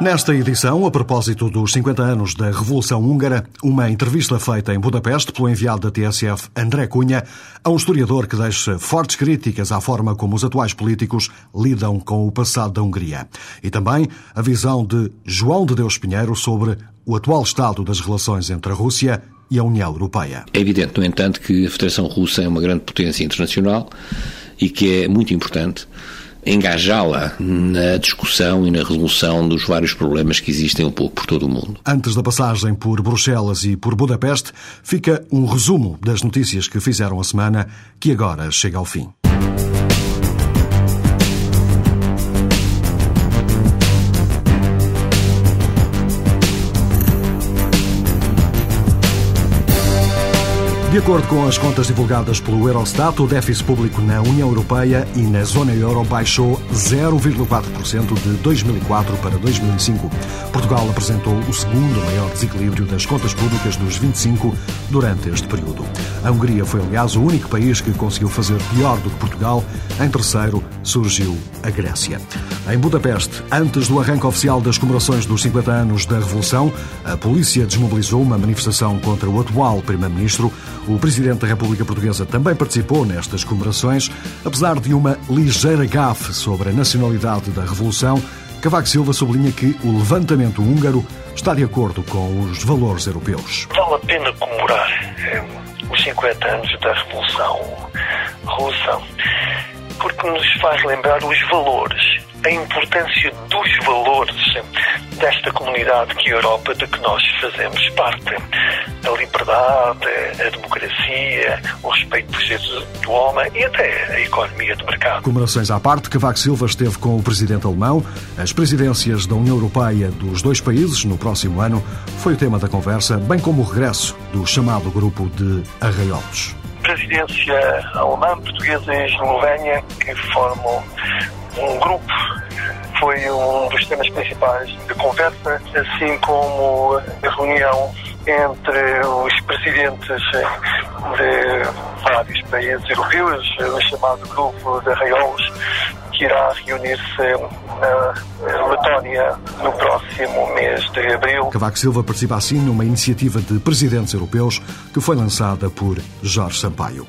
Nesta edição, a propósito dos 50 anos da Revolução Húngara, uma entrevista feita em Budapeste pelo enviado da TSF André Cunha a um historiador que deixa fortes críticas à forma como os atuais políticos lidam com o passado da Hungria. E também a visão de João de Deus Pinheiro sobre o atual estado das relações entre a Rússia e a União Europeia. É evidente, no entanto, que a Federação Russa é uma grande potência internacional e que é muito importante engajá-la na discussão e na resolução dos vários problemas que existem um pouco por todo o mundo. Antes da passagem por Bruxelas e por Budapeste, fica um resumo das notícias que fizeram a semana, que agora chega ao fim. De acordo com as contas divulgadas pelo Eurostat, o déficit público na União Europeia e na zona euro baixou 0,4% de 2004 para 2005. Portugal apresentou o segundo maior desequilíbrio das contas públicas dos 25 durante este período. A Hungria foi, aliás, o único país que conseguiu fazer pior do que Portugal. Em terceiro, surgiu a Grécia. Em Budapeste, antes do arranque oficial das comemorações dos 50 anos da Revolução, a polícia desmobilizou uma manifestação contra o atual primeiro-ministro. O presidente da República Portuguesa também participou nestas comemorações, apesar de uma ligeira gafe sobre a nacionalidade da Revolução. Cavaco Silva sublinha que o levantamento húngaro está de acordo com os valores europeus. Vale a pena comemorar eh, os 50 anos da Revolução Russa, porque nos faz lembrar os valores a importância dos valores desta comunidade que é a Europa, de que nós fazemos parte. A liberdade, a democracia, o respeito dos direitos do homem e até a economia de mercado. Comemorações à parte, Cavaco Silva esteve com o presidente alemão. As presidências da União Europeia dos dois países no próximo ano foi o tema da conversa, bem como o regresso do chamado grupo de Arraiolos presidência alemã, portuguesa e eslovénia, que formam um grupo foi um dos temas principais de conversa, assim como a reunião entre os presidentes de vários países europeus, o chamado Grupo de Arraiolos, que irá reunir-se na Letónia no próximo mês de abril. Cavaco Silva participa assim numa iniciativa de presidentes europeus que foi lançada por Jorge Sampaio.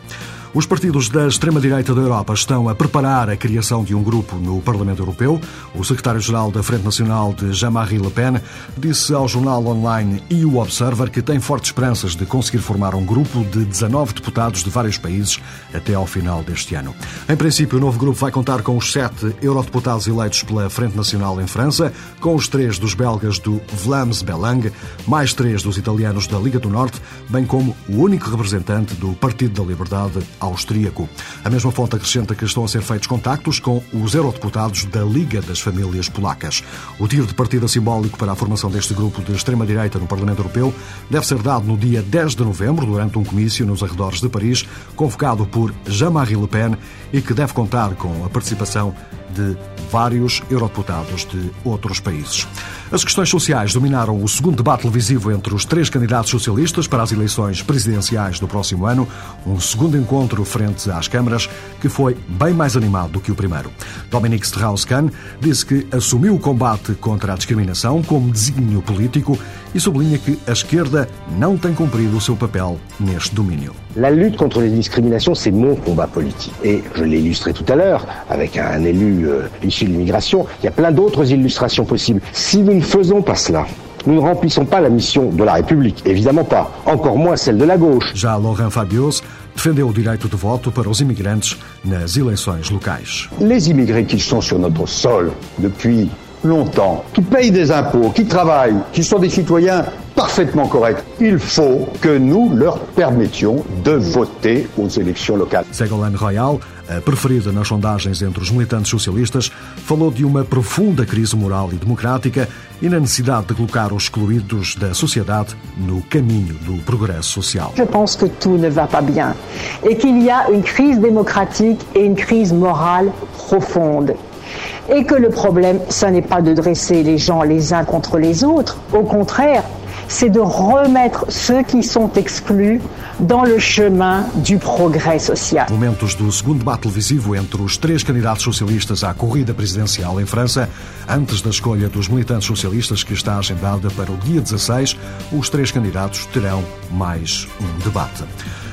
Os partidos da extrema-direita da Europa estão a preparar a criação de um grupo no Parlamento Europeu. O secretário-geral da Frente Nacional de Jean-Marie Le Pen disse ao jornal online EU Observer que tem fortes esperanças de conseguir formar um grupo de 19 deputados de vários países até ao final deste ano. Em princípio, o novo grupo vai contar com os sete eurodeputados eleitos pela Frente Nacional em França, com os três dos belgas do Vlaams Belang, mais três dos italianos da Liga do Norte, bem como o único representante do Partido da Liberdade austríaco. A mesma fonte acrescenta que estão a ser feitos contactos com os eurodeputados da Liga das Famílias Polacas. O tiro de partida simbólico para a formação deste grupo de extrema-direita no Parlamento Europeu deve ser dado no dia 10 de novembro, durante um comício nos arredores de Paris, convocado por Jean-Marie Le Pen e que deve contar com a participação de vários eurodeputados de outros países. As questões sociais dominaram o segundo debate televisivo entre os três candidatos socialistas para as eleições presidenciais do próximo ano, um segundo encontro frente às câmaras que foi bem mais animado do que o primeiro. Dominique Strauss-Kahn disse que assumiu o combate contra a discriminação como desígnio político e sublinha que a esquerda não tem cumprido o seu papel neste domínio. La lutte contre les discriminations, c'est mon combat politique. Et je l'ai illustré tout à l'heure avec un élu euh, issu de l'immigration. Il y a plein d'autres illustrations possibles. Si nous ne faisons pas cela, nous ne remplissons pas la mission de la République, évidemment pas, encore moins celle de la gauche. Já Laurent Fabius defendeu o direito de voto para os imigrantes nas eleições locais. Les immigrés qui sont sur notre sol depuis longtemps, qui payent des impôts, qui travaillent, qui sont des citoyens parfaitement corrects. Il faut que nous leur permettions de voter aux élections locales. Ségolène Royal, a preferida nas sondagens entre os militantes socialistas, falou de uma profunda crise moral e democrática e na necessidade de colocar os excluídos da sociedade no caminho do progresso social. Je pense que tout ne va pas bien et qu'il y a une crise démocratique et une crise morale profonde. Et que le problème, ce n'est pas de dresser les gens les uns contre les autres. Au contraire, c'est de remettre ceux qui sont exclus dans le chemin du progrès social. Momentos do segundo debate televisivo entre os três candidatos socialistas à corrida presidencial em França, antes da escolha dos militantes socialistas que está agendada para o dia 16, os três candidatos terão mais um debate.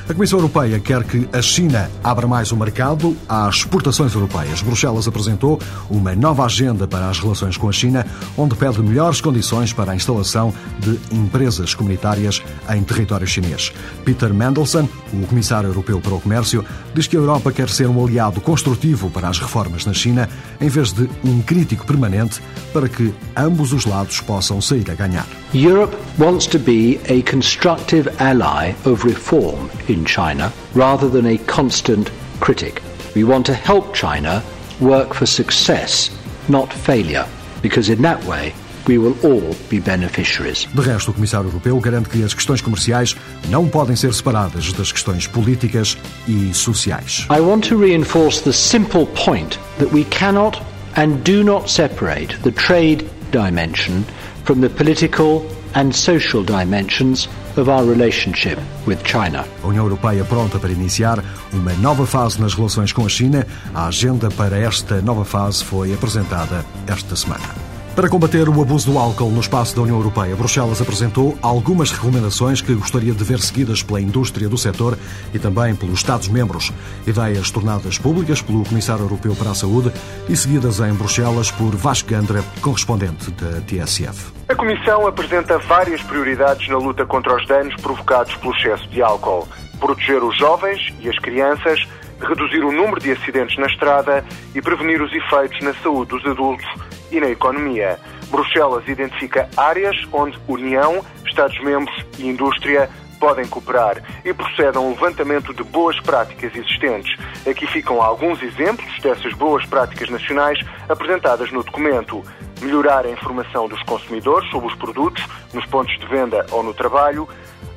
A Comissão Europeia quer que a China abra mais o mercado às exportações europeias. Bruxelas apresentou uma nova agenda para as relações com a China, onde pede melhores condições para a instalação de empresas comunitárias em território chinês. Peter Mendelssohn, o Comissário Europeu para o Comércio, diz que a Europa quer ser um aliado construtivo para as reformas na China, em vez de um crítico permanente, para que ambos os lados possam sair a ganhar. Europe wants to be a constructive ally of reform in in China rather than a constant critic. We want to help China work for success, not failure, because in that way we will all be beneficiaries. De resto, o Comissário Europeu garante que as questões comerciais não podem ser separadas das questões políticas e sociais. I want to reinforce the simple point that we cannot and do not separate the trade dimension from the political and social dimensions of our relationship with China. A União Europeia pronta para iniciar uma nova fase nas relações com a China. A agenda para esta nova fase foi apresentada esta semana. Para combater o abuso do álcool no espaço da União Europeia, Bruxelas apresentou algumas recomendações que gostaria de ver seguidas pela indústria do setor e também pelos Estados-membros. Ideias tornadas públicas pelo Comissário Europeu para a Saúde e seguidas em Bruxelas por Vasco Gandra, correspondente da TSF. A Comissão apresenta várias prioridades na luta contra os danos provocados pelo excesso de álcool. Proteger os jovens e as crianças, reduzir o número de acidentes na estrada e prevenir os efeitos na saúde dos adultos e na economia. Bruxelas identifica áreas onde União, Estados-membros e indústria podem cooperar e procede a um levantamento de boas práticas existentes. Aqui ficam alguns exemplos dessas boas práticas nacionais apresentadas no documento. Melhorar a informação dos consumidores sobre os produtos nos pontos de venda ou no trabalho,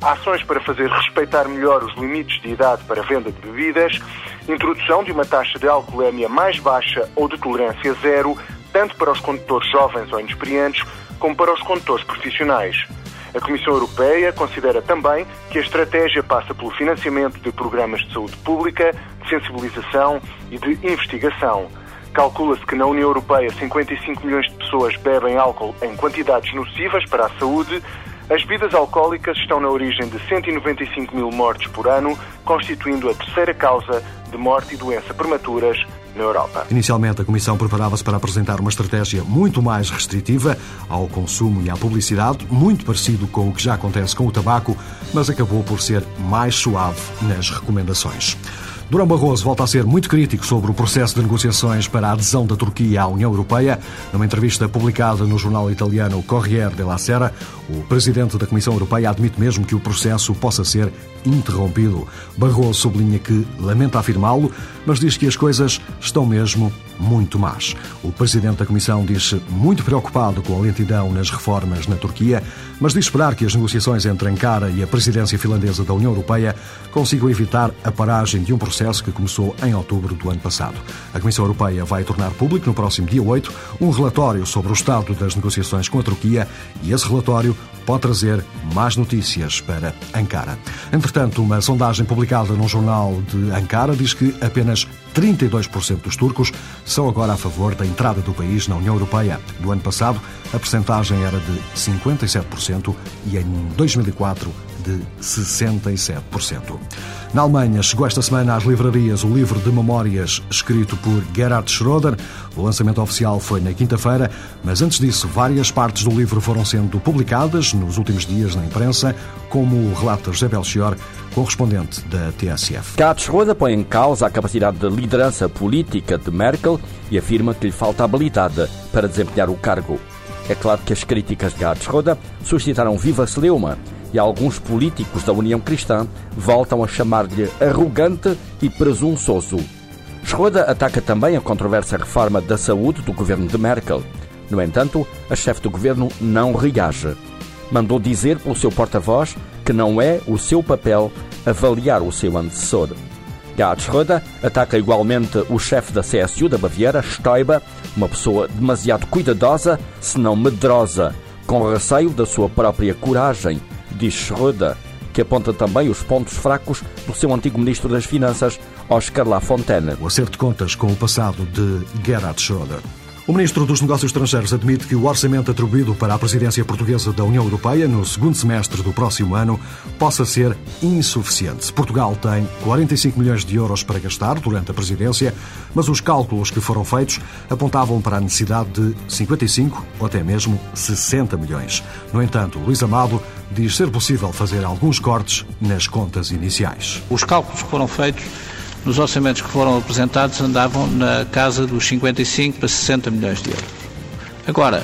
ações para fazer respeitar melhor os limites de idade para venda de bebidas, introdução de uma taxa de alcoolemia mais baixa ou de tolerância zero, tanto para os condutores jovens ou inexperientes, como para os condutores profissionais. A Comissão Europeia considera também que a estratégia passa pelo financiamento de programas de saúde pública, de sensibilização e de investigação. Calcula-se que na União Europeia 55 milhões de pessoas bebem álcool em quantidades nocivas para a saúde. As bebidas alcoólicas estão na origem de 195 mil mortes por ano, constituindo a terceira causa de morte e doença prematuras na Europa. Inicialmente, a Comissão preparava-se para apresentar uma estratégia muito mais restritiva ao consumo e à publicidade, muito parecido com o que já acontece com o tabaco, mas acabou por ser mais suave nas recomendações. Durão Barroso volta a ser muito crítico sobre o processo de negociações para a adesão da Turquia à União Europeia. Numa entrevista publicada no jornal italiano Corriere della Sera, o presidente da Comissão Europeia admite mesmo que o processo possa ser interrompido. Barroso sublinha que lamenta afirmá-lo, mas diz que as coisas estão mesmo muito más. O presidente da Comissão diz muito preocupado com a lentidão nas reformas na Turquia, mas diz esperar que as negociações entre Ankara e a presidência finlandesa da União Europeia consigam evitar a paragem de um processo que começou em outubro do ano passado. A Comissão Europeia vai tornar público no próximo dia 8 um relatório sobre o estado das negociações com a Turquia e esse relatório pode trazer mais notícias para Ankara. Entretanto, uma sondagem publicada num jornal de Ankara diz que apenas 32% dos turcos são agora a favor da entrada do país na União Europeia. No ano passado, a percentagem era de 57% e em 2004 de 67%. Na Alemanha, chegou esta semana às livrarias o livro de memórias escrito por Gerhard Schroeder. O lançamento oficial foi na quinta-feira, mas antes disso, várias partes do livro foram sendo publicadas nos últimos dias na imprensa, como relata José Belchior, correspondente da TSF. Gerhard Schroeder põe em causa a capacidade de liderança política de Merkel e afirma que lhe falta habilidade para desempenhar o cargo. É claro que as críticas de Gerhard Schroeder suscitaram viva celeuma e alguns políticos da União Cristã voltam a chamar-lhe arrogante e presunçoso. Schroeder ataca também a controversa reforma da saúde do governo de Merkel. No entanto, a chefe do governo não reage. Mandou dizer pelo seu porta-voz que não é o seu papel avaliar o seu antecessor. Gerhard Schröder ataca igualmente o chefe da CSU da Baviera, Stoiber, uma pessoa demasiado cuidadosa, se não medrosa, com receio da sua própria coragem, diz Schröder, que aponta também os pontos fracos do seu antigo ministro das Finanças, Oscar Lafontaine. O acerto de contas com o passado de Gerhard Schröder. O ministro dos Negócios Estrangeiros admite que o orçamento atribuído para a presidência portuguesa da União Europeia no segundo semestre do próximo ano possa ser insuficiente. Portugal tem 45 milhões de euros para gastar durante a presidência, mas os cálculos que foram feitos apontavam para a necessidade de 55 ou até mesmo 60 milhões. No entanto, Luís Amado diz ser possível fazer alguns cortes nas contas iniciais. Os cálculos que foram feitos nos orçamentos que foram apresentados andavam na casa dos 55 para 60 milhões de euros. Agora,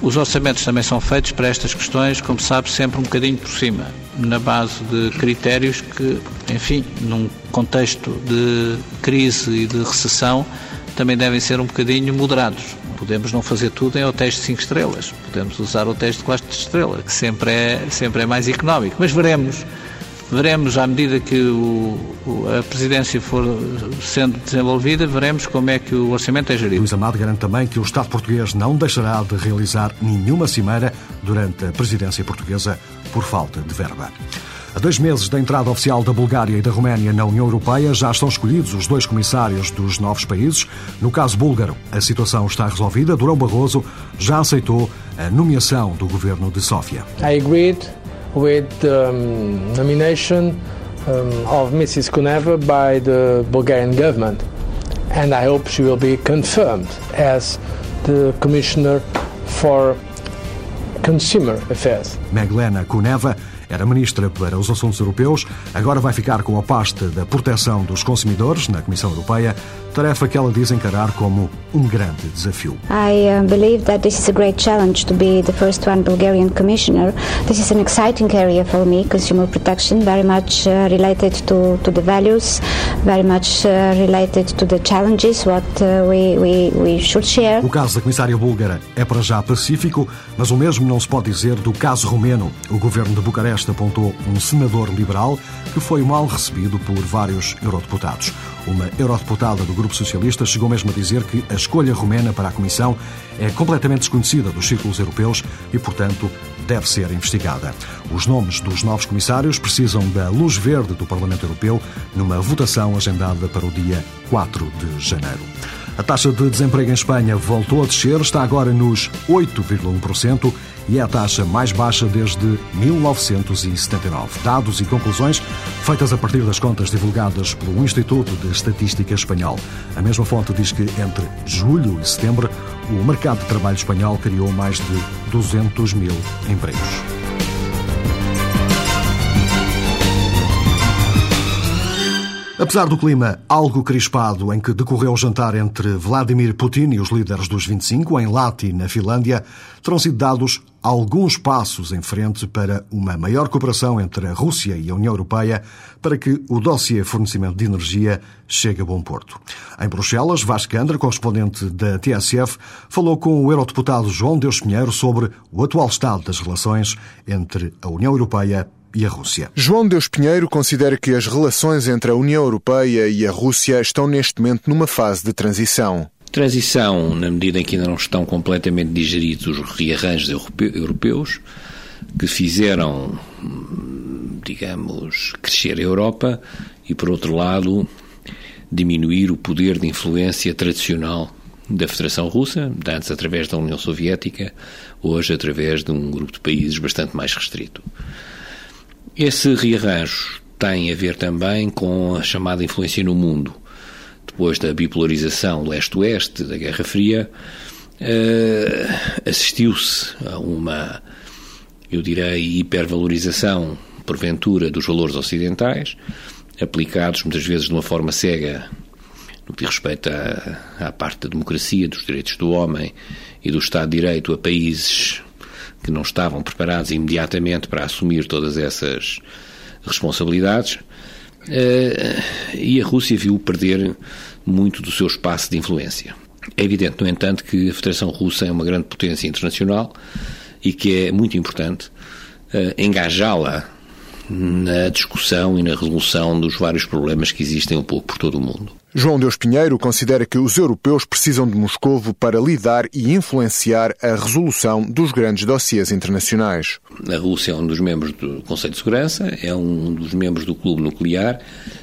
os orçamentos também são feitos para estas questões, como sabe, sempre um bocadinho por cima, na base de critérios que, enfim, num contexto de crise e de recessão, também devem ser um bocadinho moderados. Podemos não fazer tudo em hotéis de 5 estrelas, podemos usar hotéis de 4 estrelas, que sempre é, sempre é mais económico, mas veremos Veremos, à medida que o, a presidência for sendo desenvolvida, veremos como é que o orçamento é gerido. Luís Amado garante também que o Estado português não deixará de realizar nenhuma cimeira durante a presidência portuguesa por falta de verba. A dois meses da entrada oficial da Bulgária e da Roménia na União Europeia, já estão escolhidos os dois comissários dos novos países. No caso búlgaro, a situação está resolvida. Durão Barroso já aceitou a nomeação do governo de Sófia. I agreed with the um, nomination um, of Mrs. Kuneva by the Bulgarian government. And I hope she will be confirmed as the Commissioner for Consumer Affairs. Meglena Kuneva era ministra para os assuntos europeus, agora vai ficar com a pasta da proteção dos consumidores na Comissão Europeia, tarefa que ela diz encarar como um grande desafio. I uh, believe that this is a great challenge to be the first one Bulgarian commissioner. This is an exciting area for me, consumer protection, very much uh, related to, to the values, very much uh, related to the challenges what we, we, we should share. O caso da comissária búlgara é para já pacífico, mas o mesmo não se pode dizer do caso romeno. O governo de Bucareste apontou um senador liberal que foi mal recebido por vários eurodeputados. Uma eurodeputada do Grupo Socialista chegou mesmo a dizer que a escolha romena para a Comissão é completamente desconhecida dos círculos europeus e, portanto, deve ser investigada. Os nomes dos novos comissários precisam da luz verde do Parlamento Europeu numa votação agendada para o dia 4 de janeiro. A taxa de desemprego em Espanha voltou a descer, está agora nos 8,1% e é a taxa mais baixa desde 1979. Dados e conclusões feitas a partir das contas divulgadas pelo Instituto de Estatística Espanhol. A mesma fonte diz que entre julho e setembro o mercado de trabalho espanhol criou mais de 200 mil empregos. Apesar do clima algo crispado em que decorreu o jantar entre Vladimir Putin e os líderes dos 25 em Lati, na Finlândia, terão sido dados alguns passos em frente para uma maior cooperação entre a Rússia e a União Europeia para que o dossiê fornecimento de energia chegue a bom porto. Em Bruxelas, Vasco Andra, correspondente da TSF, falou com o eurodeputado João Deus Pinheiro sobre o atual estado das relações entre a União Europeia e a Rússia. João Deus Pinheiro considera que as relações entre a União Europeia e a Rússia estão neste momento numa fase de transição. Transição, na medida em que ainda não estão completamente digeridos os rearranjos europeus que fizeram, digamos, crescer a Europa e, por outro lado, diminuir o poder de influência tradicional da Federação Russa, antes através da União Soviética, hoje através de um grupo de países bastante mais restrito. Esse rearranjo tem a ver também com a chamada influência no mundo. Depois da bipolarização leste-oeste, da Guerra Fria, uh, assistiu-se a uma, eu direi, hipervalorização, porventura, dos valores ocidentais, aplicados muitas vezes de uma forma cega no que diz respeito à, à parte da democracia, dos direitos do homem e do Estado de Direito a países que não estavam preparados imediatamente para assumir todas essas responsabilidades. Eh, e a Rússia viu perder muito do seu espaço de influência. É evidente, no entanto, que a Federação Russa é uma grande potência internacional e que é muito importante uh, engajá-la na discussão e na resolução dos vários problemas que existem um pouco por todo o mundo. João Deus Pinheiro considera que os europeus precisam de Moscovo para lidar e influenciar a resolução dos grandes dossiês internacionais. A Rússia é um dos membros do Conselho de Segurança, é um dos membros do Clube Nuclear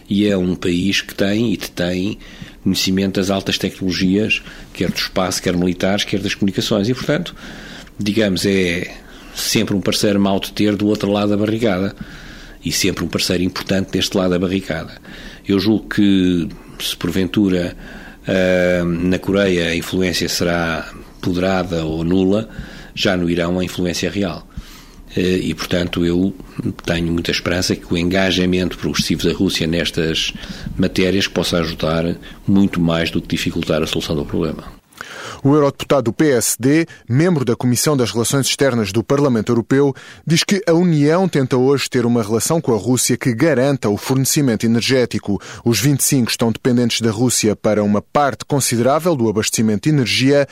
e é um país que tem e tem conhecimento das altas tecnologias, quer do espaço, quer militares, quer das comunicações. E, portanto, digamos, é sempre um parceiro mau de ter do outro lado da barricada e sempre um parceiro importante deste lado da barricada. Eu julgo que, se porventura uh, na Coreia a influência será poderada ou nula, já no Irão a influência é real. Uh, e, portanto, eu tenho muita esperança que o engajamento progressivo da Rússia nestas matérias possa ajudar muito mais do que dificultar a solução do problema. O eurodeputado do PSD, membro da Comissão das Relações Externas do Parlamento Europeu, diz que a União tenta hoje ter uma relação com a Rússia que garanta o fornecimento energético. Os 25 estão dependentes da Rússia para uma parte considerável do abastecimento de energia,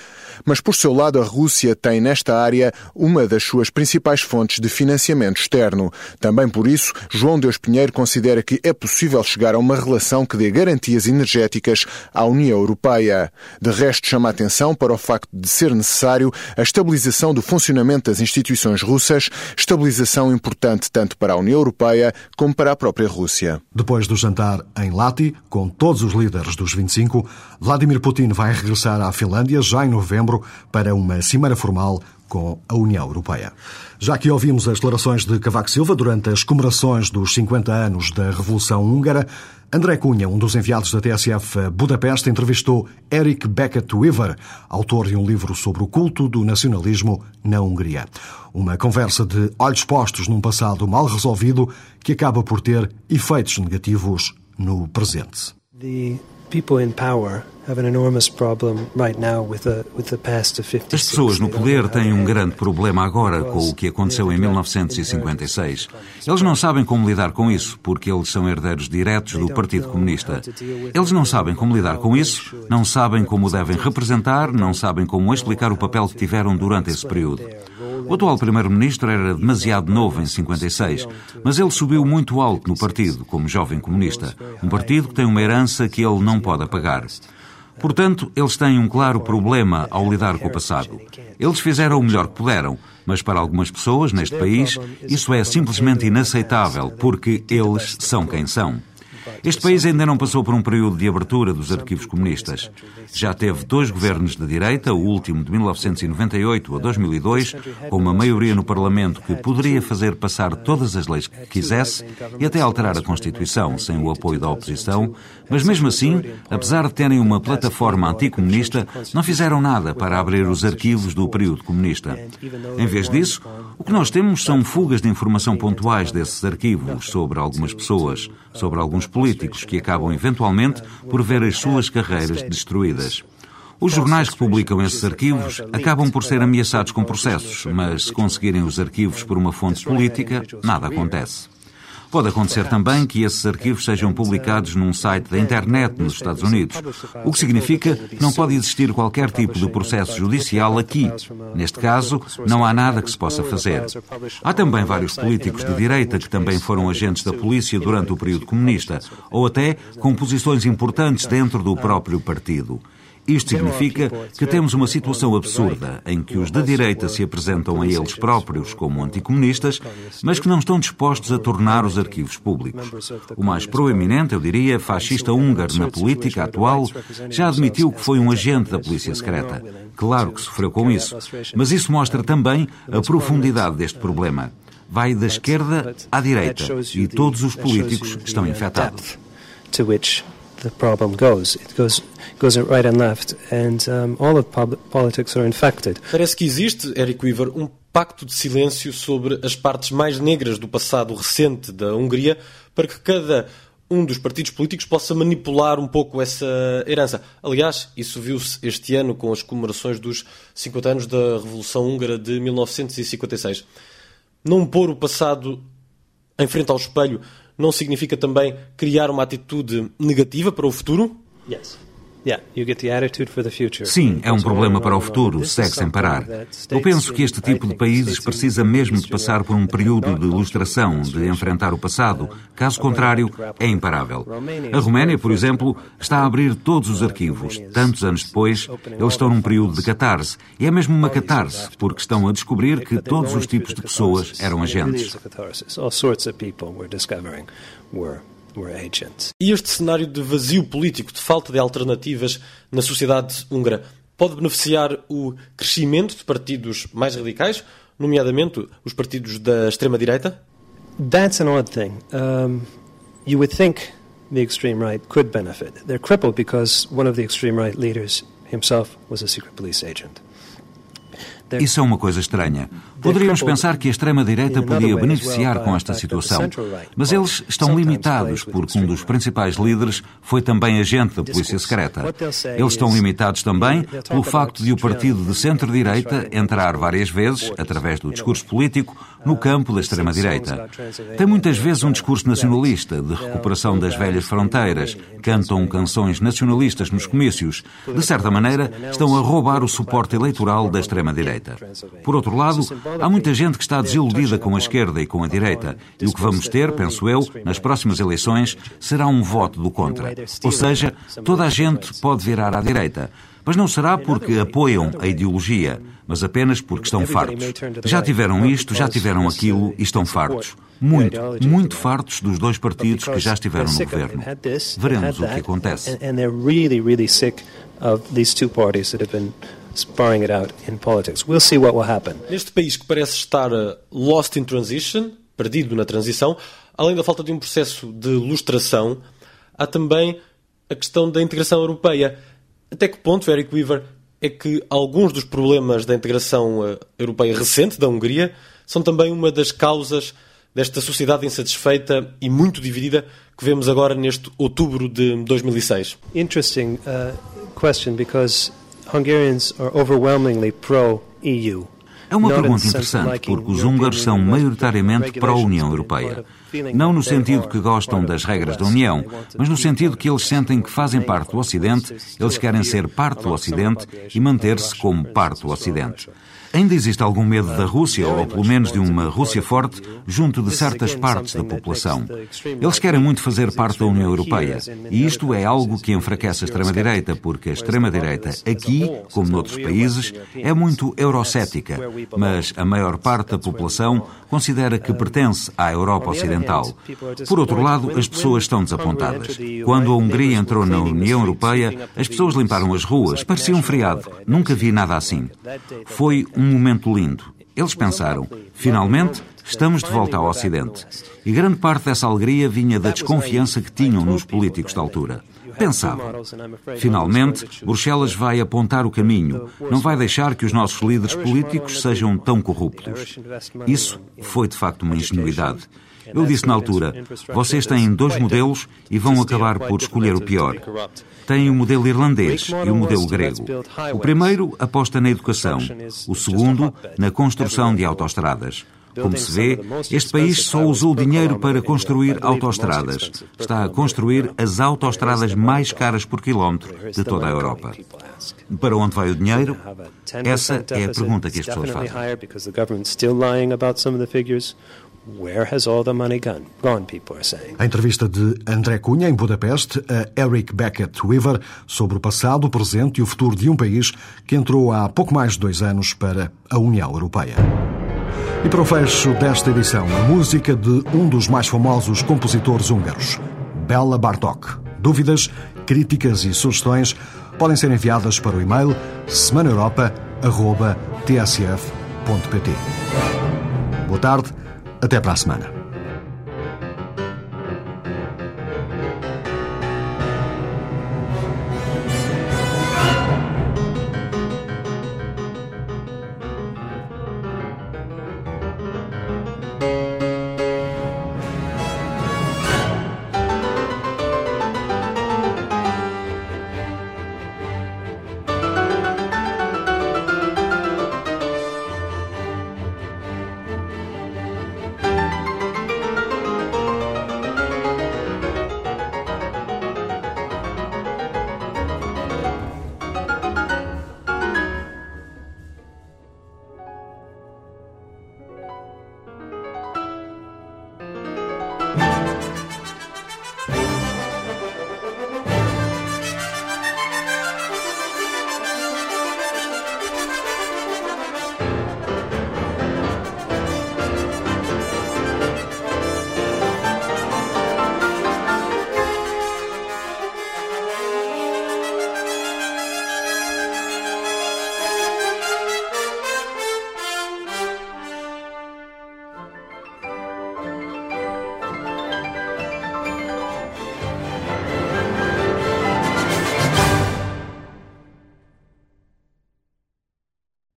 mas por seu lado a Rússia tem nesta área uma das suas principais fontes de financiamento externo. Também por isso, João Deus Pinheiro considera que é possível chegar a uma relação que dê garantias energéticas à União Europeia. De resto, chama a atenção para o facto de ser necessário a estabilização do funcionamento das instituições russas, estabilização importante tanto para a União Europeia como para a própria Rússia. Depois do jantar em Lati, com todos os líderes dos 25, Vladimir Putin vai regressar à Finlândia já em novembro para uma cimeira formal com a União Europeia. Já que ouvimos as declarações de Cavaco Silva durante as comemorações dos 50 anos da Revolução Húngara, André Cunha, um dos enviados da TSF a Budapeste, entrevistou Eric Beckett Weaver, autor de um livro sobre o culto do nacionalismo na Hungria. Uma conversa de olhos postos num passado mal resolvido que acaba por ter efeitos negativos no presente. The people in power as pessoas no poder têm um grande problema agora com o que aconteceu em 1956. Eles não sabem como lidar com isso, porque eles são herdeiros diretos do Partido Comunista. Eles não sabem como lidar com isso, não sabem como devem representar, não sabem como explicar o papel que tiveram durante esse período. O atual primeiro-ministro era demasiado novo em 56, mas ele subiu muito alto no partido, como jovem comunista. Um partido que tem uma herança que ele não pode apagar. Portanto, eles têm um claro problema ao lidar com o passado. Eles fizeram o melhor que puderam, mas para algumas pessoas neste país isso é simplesmente inaceitável, porque eles são quem são. Este país ainda não passou por um período de abertura dos arquivos comunistas. Já teve dois governos de direita, o último de 1998 a 2002, com uma maioria no Parlamento que poderia fazer passar todas as leis que quisesse e até alterar a Constituição sem o apoio da oposição, mas mesmo assim, apesar de terem uma plataforma anticomunista, não fizeram nada para abrir os arquivos do período comunista. Em vez disso, o que nós temos são fugas de informação pontuais desses arquivos sobre algumas pessoas, sobre alguns políticos que acabam eventualmente por ver as suas carreiras destruídas. Os jornais que publicam esses arquivos acabam por ser ameaçados com processos, mas se conseguirem os arquivos por uma fonte política, nada acontece. Pode acontecer também que esses arquivos sejam publicados num site da internet nos Estados Unidos, o que significa que não pode existir qualquer tipo de processo judicial aqui. Neste caso, não há nada que se possa fazer. Há também vários políticos de direita que também foram agentes da polícia durante o período comunista, ou até com posições importantes dentro do próprio partido. Isto significa que temos uma situação absurda em que os da direita se apresentam a eles próprios como anticomunistas, mas que não estão dispostos a tornar os arquivos públicos. O mais proeminente, eu diria, fascista húngaro na política atual, já admitiu que foi um agente da polícia secreta. Claro que sofreu com isso, mas isso mostra também a profundidade deste problema. Vai da esquerda à direita e todos os políticos estão infectados the problem goes. It goes goes right and left, and um, all of politics are infected. Parece que existe, Eric Weaver, um pacto de silêncio sobre as partes mais negras do passado recente da Hungria, para que cada um dos partidos políticos possa manipular um pouco essa herança. Aliás, isso viu-se este ano com as comemorações dos 50 anos da Revolução Húngara de 1956. Não pôr o passado em frente ao espelho não significa também criar uma atitude negativa para o futuro? Yes. Sim, é um problema para o futuro, segue sem parar. Eu penso que este tipo de países precisa mesmo de passar por um período de ilustração, de enfrentar o passado. Caso contrário, é imparável. A Roménia, por exemplo, está a abrir todos os arquivos. Tantos anos depois, eles estão num período de catarse. E é mesmo uma catarse, porque estão a descobrir que todos os tipos de pessoas eram agentes. E este cenário de vazio político, de falta de alternativas na sociedade húngara, pode beneficiar o crescimento de partidos mais radicais, nomeadamente os partidos da extrema-direita? That's an odd thing. Um, you would think the extreme right could benefit. They're crippled because one of the extreme right leaders himself was a secret police agent. Isso é uma coisa estranha. Poderíamos pensar que a extrema-direita podia beneficiar com esta situação, mas eles estão limitados porque um dos principais líderes foi também agente da Polícia Secreta. Eles estão limitados também pelo facto de o partido de centro-direita entrar várias vezes, através do discurso político, no campo da extrema-direita. Tem muitas vezes um discurso nacionalista, de recuperação das velhas fronteiras, cantam canções nacionalistas nos comícios. De certa maneira, estão a roubar o suporte eleitoral da extrema-direita. Por outro lado, Há muita gente que está desiludida com a esquerda e com a direita, e o que vamos ter, penso eu, nas próximas eleições, será um voto do contra. Ou seja, toda a gente pode virar à direita. Mas não será porque apoiam a ideologia, mas apenas porque estão fartos. Já tiveram isto, já tiveram aquilo e estão fartos. Muito, muito fartos dos dois partidos que já estiveram no governo. Veremos o que acontece sparring it out in politics. We'll see what will happen. Neste país que parece estar uh, lost in transition, perdido na transição, além da falta de um processo de ilustração, há também a questão da integração europeia. Até que ponto, Eric Weaver, é que alguns dos problemas da integração uh, europeia recente da Hungria são também uma das causas desta sociedade insatisfeita e muito dividida que vemos agora neste outubro de 2006? Interesting uh, question because Hungarians are overwhelmingly pro-EU. É uma pergunta interessante, porque os húngaros são maioritariamente pró-União Europeia. Não no sentido que gostam das regras da União, mas no sentido que eles sentem que fazem parte do Ocidente, eles querem ser parte do Ocidente e manter-se como parte do Ocidente. Ainda existe algum medo da Rússia, ou pelo menos de uma Rússia forte, junto de certas partes da população. Eles querem muito fazer parte da União Europeia. E isto é algo que enfraquece a extrema-direita, porque a extrema-direita, aqui, como noutros países, é muito eurocética. Mas a maior parte da população considera que pertence à Europa Ocidental. Por outro lado, as pessoas estão desapontadas. Quando a Hungria entrou na União Europeia, as pessoas limparam as ruas. Parecia um feriado. Nunca vi nada assim. Foi um um momento lindo. Eles pensaram: finalmente estamos de volta ao Ocidente. E grande parte dessa alegria vinha da desconfiança que tinham nos políticos da altura. Pensavam: finalmente, Bruxelas vai apontar o caminho, não vai deixar que os nossos líderes políticos sejam tão corruptos. Isso foi de facto uma ingenuidade. Eu disse na altura: vocês têm dois modelos e vão acabar por escolher o pior. Têm o modelo irlandês e o modelo grego. O primeiro aposta na educação, o segundo na construção de autoestradas. Como se vê, este país só usou dinheiro para construir autoestradas. Está a construir as autoestradas mais caras por quilómetro de toda a Europa. Para onde vai o dinheiro? Essa é a pergunta que as pessoas fazem. Where has all the money gone? Gone, people are saying. A entrevista de André Cunha em Budapeste a Eric Beckett Weaver sobre o passado, o presente e o futuro de um país que entrou há pouco mais de dois anos para a União Europeia. E para o fecho desta edição, a música de um dos mais famosos compositores húngaros, Bela Bartok. Dúvidas, críticas e sugestões podem ser enviadas para o e-mail semanaeuropa.tsf.pt. Boa tarde até para a semana.